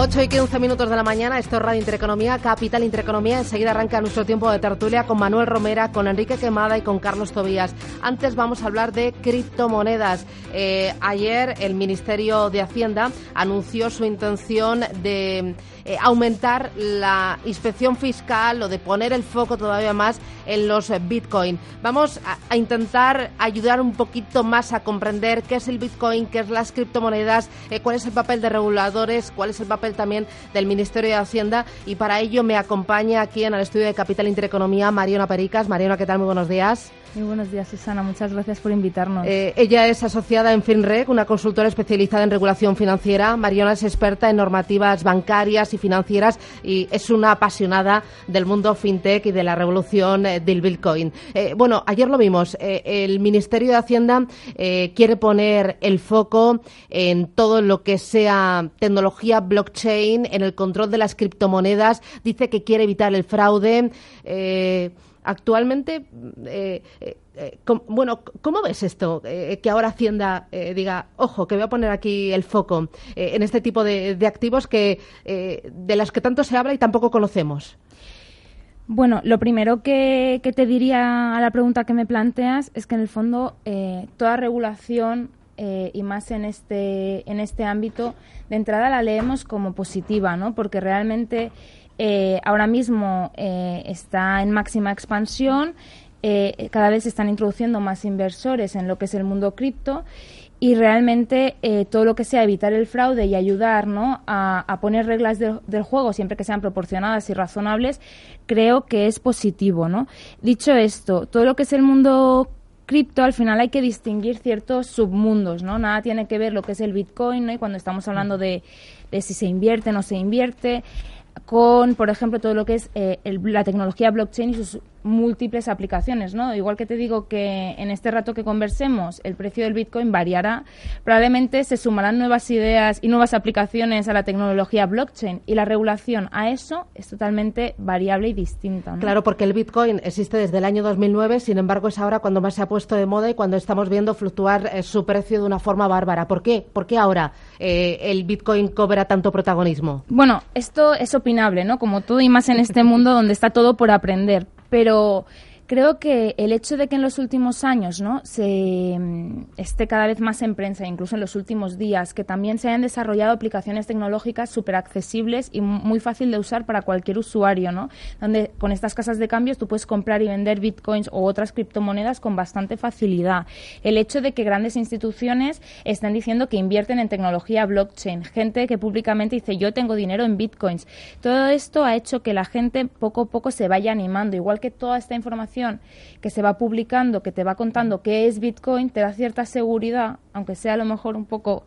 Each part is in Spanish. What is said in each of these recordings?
8 y 15 minutos de la mañana, esto es Radio Intereconomía, Capital Intereconomía. Enseguida arranca nuestro tiempo de tertulia con Manuel Romera, con Enrique Quemada y con Carlos Tobías. Antes vamos a hablar de criptomonedas. Eh, ayer el Ministerio de Hacienda anunció su intención de eh, aumentar la inspección fiscal o de poner el foco todavía más en los Bitcoin. Vamos a, intentar ayudar un poquito más a comprender qué es el Bitcoin, qué es las criptomonedas, eh, cuál es el papel de reguladores, cuál es el papel también del Ministerio de Hacienda y para ello me acompaña aquí en el estudio de Capital Intereconomía Mariona Pericas. Mariona, ¿qué tal? Muy buenos días. Muy buenos días, Susana. Muchas gracias por invitarnos. Eh, ella es asociada en FinReg, una consultora especializada en regulación financiera. Mariona es experta en normativas bancarias y financieras y es una apasionada del mundo fintech y de la revolución eh, del Bitcoin. Eh, bueno, ayer lo vimos. el Ministerio de Hacienda quiere poner el foco en todo lo que sea tecnología blockchain, en el control de las criptomonedas. Dice que quiere evitar el fraude actualmente, eh, eh, eh, bueno, ¿cómo ves esto? que ahora Hacienda diga, ojo, que voy a poner aquí el foco en este tipo de, activos que de las que tanto se habla y tampoco conocemos. Bueno, lo primero que, te diría a la pregunta que me planteas es que en el fondo toda regulación y más en este, en este ámbito, de entrada la leemos como positiva, ¿no? Porque realmente eh, ahora mismo eh, está en máxima expansión, eh, cada vez se están introduciendo más inversores en lo que es el mundo cripto y realmente todo lo que sea evitar el fraude y ayudar a, poner reglas del juego siempre que sean proporcionadas y razonables, creo que es positivo. ¿no? Dicho esto, todo lo que es el mundo cripto al final hay que distinguir ciertos submundos, ¿no? Nada tiene que ver lo que es el Bitcoin, ¿no? Y cuando estamos hablando de, de si se invierte o no se invierte, con, por ejemplo, todo lo que es eh, la tecnología blockchain y sus múltiples aplicaciones, ¿no? Igual que te digo que en este rato que conversemos el precio del Bitcoin variará, probablemente se sumarán nuevas ideas y nuevas aplicaciones a la tecnología blockchain y la regulación a eso es totalmente variable y distinta. Claro, porque el Bitcoin existe desde el año 2009, sin embargo es ahora cuando más se ha puesto de moda y cuando estamos viendo fluctuar eh, su precio de una forma bárbara. ¿Por qué? ¿Por qué ahora eh, el Bitcoin cobra tanto protagonismo? Bueno, esto es opinable, ¿no? Como todo y más en este mundo donde está todo por aprender pero creo que el hecho de que en los últimos años ¿no? se mm, esté cada vez más en prensa, incluso en los últimos días, que también se hayan desarrollado aplicaciones tecnológicas súper accesibles y muy fácil de usar para cualquier usuario, ¿no? donde con estas casas de cambios tú puedes comprar y vender bitcoins o otras criptomonedas con bastante facilidad. El hecho de que grandes instituciones estén diciendo que invierten en tecnología blockchain, gente que públicamente dice yo tengo dinero en bitcoins, todo esto ha hecho que la gente poco a poco se vaya animando, igual que toda esta información que se va publicando, que te va contando qué es Bitcoin, te da cierta seguridad, aunque sea a lo mejor un poco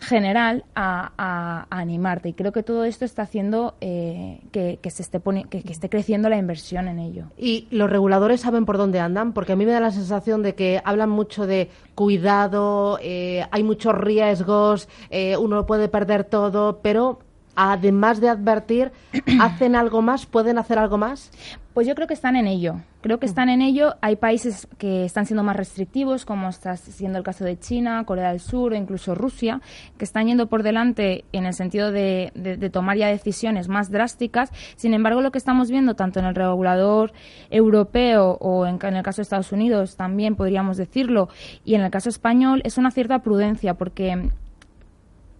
general a, animarte y creo que todo esto está haciendo eh, que, se esté que, esté creciendo la inversión en ello. ¿Y los reguladores saben por dónde andan? Porque a mí me da la sensación de que hablan mucho de cuidado, eh, hay muchos riesgos, eh, uno puede perder todo, pero además de advertir, hacen algo más? ¿Pueden hacer algo más? Pues yo creo que están en ello. Creo que están en ello. Hay países que están siendo más restrictivos, como está siendo el caso de China, Corea del Sur o incluso Rusia, que están yendo por delante en el sentido de, tomar ya decisiones más drásticas. Sin embargo, lo que estamos viendo tanto en el regulador europeo o en, en el caso de Estados Unidos también podríamos decirlo, y en el caso español, es una cierta prudencia, porque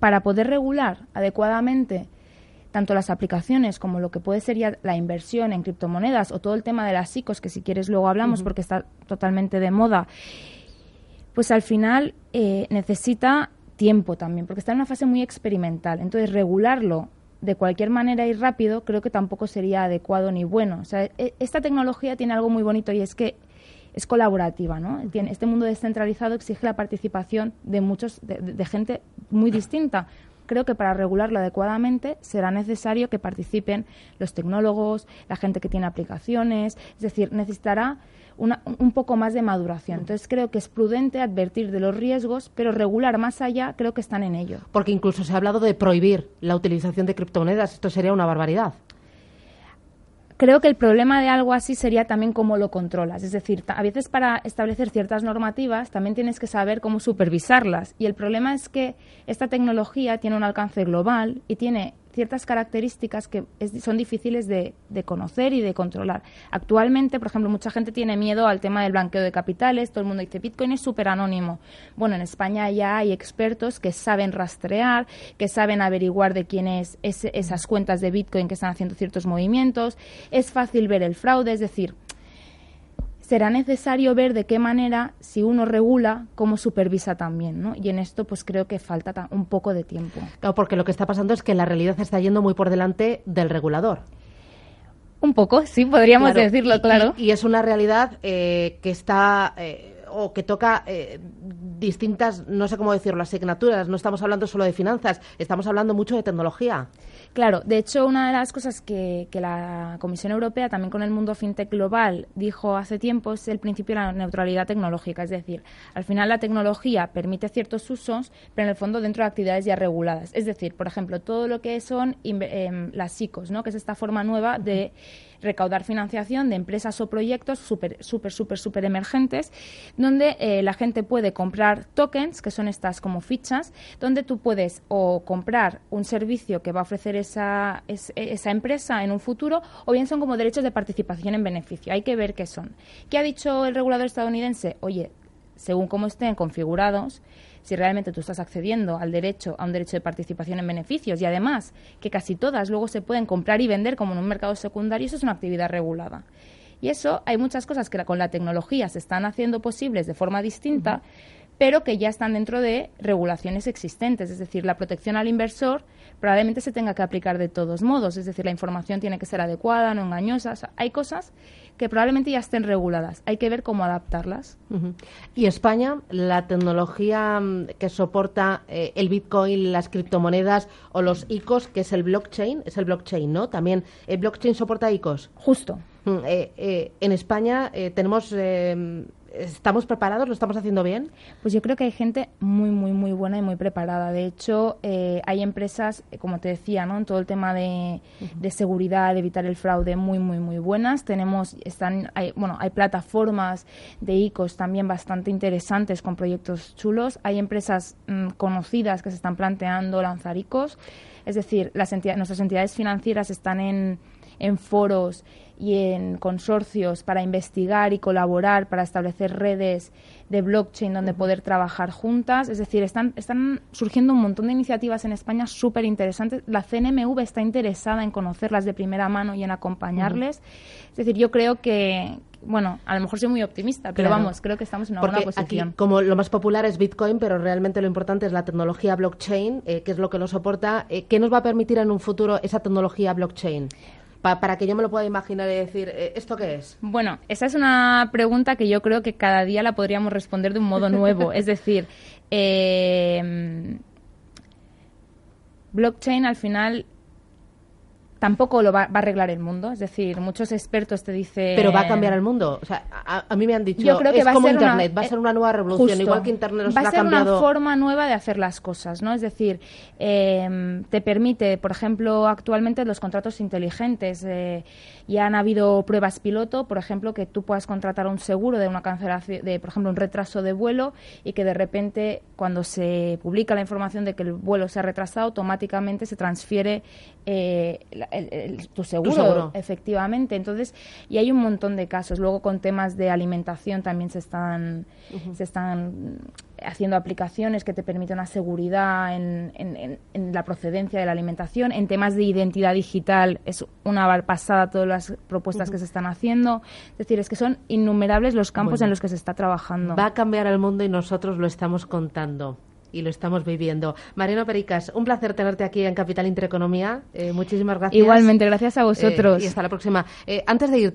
para poder regular adecuadamente tanto las aplicaciones como lo que puede ser ya la inversión en criptomonedas o todo el tema de las ICOs, que si quieres luego hablamos porque está totalmente de moda, pues al final eh, necesita tiempo también, porque está en una fase muy experimental. Entonces, regularlo de cualquier manera y rápido creo que tampoco sería adecuado ni bueno. O sea, e, esta tecnología tiene algo muy bonito y es que es colaborativa, ¿no? este mundo descentralizado exige la participación de muchos, de gente muy distinta creo que para regularlo adecuadamente será necesario que participen los tecnólogos, la gente que tiene aplicaciones, es decir, necesitará un poco más de maduración. Entonces creo que es prudente advertir de los riesgos, pero regular más allá creo que están en ello. Porque incluso se ha hablado de prohibir la utilización de criptomonedas. Esto sería una barbaridad creo que el problema de algo así sería también cómo lo controlas. Es decir, a veces para establecer ciertas normativas también tienes que saber cómo supervisarlas. Y el problema es que esta tecnología tiene un alcance global y tiene ciertas características que son difíciles de, conocer y de controlar. Actualmente, por ejemplo, mucha gente tiene miedo al tema del blanqueo de capitales, todo el mundo dice Bitcoin es súper anónimo. Bueno, en España ya hay expertos que saben rastrear, que saben averiguar de quién es esas cuentas de Bitcoin que están haciendo ciertos movimientos, es fácil ver el fraude, es decir, será necesario ver de qué manera, si uno regula, cómo supervisa también, ¿no? Y en esto, pues creo que falta un poco de tiempo. Claro, porque lo que está pasando es que la realidad está yendo muy por delante del regulador. Un poco, sí, podríamos decirlo, claro. Y, es una realidad eh, que está... Eh, o que toca eh, distintas, no sé cómo decirlo, asignaturas. No estamos hablando solo de finanzas, estamos hablando mucho de tecnología. Claro, de hecho, una de las cosas que, la Comisión Europea, también con el mundo fintech global, dijo hace tiempo es el principio de la neutralidad tecnológica. Es decir, al final la tecnología permite ciertos usos, pero en el fondo dentro de actividades ya reguladas. Es decir, por ejemplo, todo lo que son em, las ICOs, ¿no? que es esta forma nueva de recaudar financiación de empresas o proyectos súper, súper, súper, súper emergentes, donde eh, la gente puede comprar tokens, que son estas como fichas, donde tú puedes o comprar un servicio que va a ofrecer esa, esa empresa en un futuro, o bien son como derechos de participación en beneficio. Hay que ver qué son. ¿Qué ha dicho el regulador estadounidense? Oye, según cómo estén configurados, si realmente tú estás accediendo al derecho, a un derecho de participación en beneficios y además que casi todas luego se pueden comprar y vender como en un mercado secundario, eso es una actividad regulada. Y eso hay muchas cosas que con la tecnología se están haciendo posibles de forma distinta, pero que ya están dentro de regulaciones existentes. Es decir, la protección al inversor probablemente se tenga que aplicar de todos modos. Es decir, la información tiene que ser adecuada, no engañosa. hay cosas que probablemente ya estén reguladas. Hay que ver cómo adaptarlas. Y España, la tecnología mm, que soporta eh, el Bitcoin, las criptomonedas o los ICOs, que es el blockchain, es el blockchain, ¿no? También el blockchain soporta ICOs. Justo. Mm, eh, eh, en España tenemos ¿Estamos preparados? ¿Lo estamos haciendo bien? Pues yo creo que hay gente muy, muy, muy buena y muy preparada. De hecho, eh, hay empresas, eh, como te decía, ¿no? en todo el tema de, seguridad, de evitar el fraude, muy, muy, muy buenas. Tenemos, están, hay, bueno, hay plataformas de ICOs también bastante interesantes con proyectos chulos. Hay empresas mm, conocidas que se están planteando lanzar ICOs. Es decir, las nuestras entidades financieras están en, en foros y en consorcios para investigar y colaborar para establecer redes de blockchain donde poder trabajar juntas. Es decir, están, están surgiendo un montón de iniciativas en España súper interesantes. La CNMV está interesada en conocerlas de primera mano y en acompañarles. Es decir, yo creo que, bueno, a lo mejor soy muy optimista, pero vamos, creo que estamos en una buena posición. Aquí, como lo más popular es Bitcoin, pero realmente lo importante es la tecnología blockchain, eh, que es lo que lo soporta. Eh, ¿Qué nos va a permitir en un futuro esa tecnología blockchain? Para que yo me lo pueda imaginar y decir, eh, ¿esto qué es? Bueno, esa es una pregunta que yo creo que cada día la podríamos responder de un modo nuevo. es decir, eh, blockchain al final tampoco lo va, a arreglar el mundo. Es decir, muchos expertos te dicen... Pero va a cambiar el mundo. O sea, a, mí me han dicho, Yo creo que es va como a ser Internet, va a ser una nueva revolución, igual que Internet nos va a ser una forma nueva de hacer las cosas, ¿no? Es decir, em, te permite, por ejemplo, actualmente los contratos inteligentes, eh, ya han habido pruebas piloto, por ejemplo, que tú puedas contratar un seguro de una cancelación, de, por ejemplo, un retraso de vuelo y que de repente, cuando se publica la información de que el vuelo se ha retrasado, automáticamente se transfiere eh, tu, seguro, efectivamente. Entonces, y hay un montón de casos. Luego, con temas de alimentación también se están, se están haciendo aplicaciones que te permiten una seguridad en, la procedencia de la alimentación. En temas de identidad digital es una pasada todas las propuestas que se están haciendo. Es decir, es que son innumerables los campos en los que se está trabajando. Va a cambiar el mundo y nosotros lo estamos contando y lo estamos viviendo. Mariano Pericas, un placer tenerte aquí en Capital Intereconomía. Eh, muchísimas gracias. Igualmente, gracias a vosotros. Eh, y hasta la próxima. Eh, antes de irte,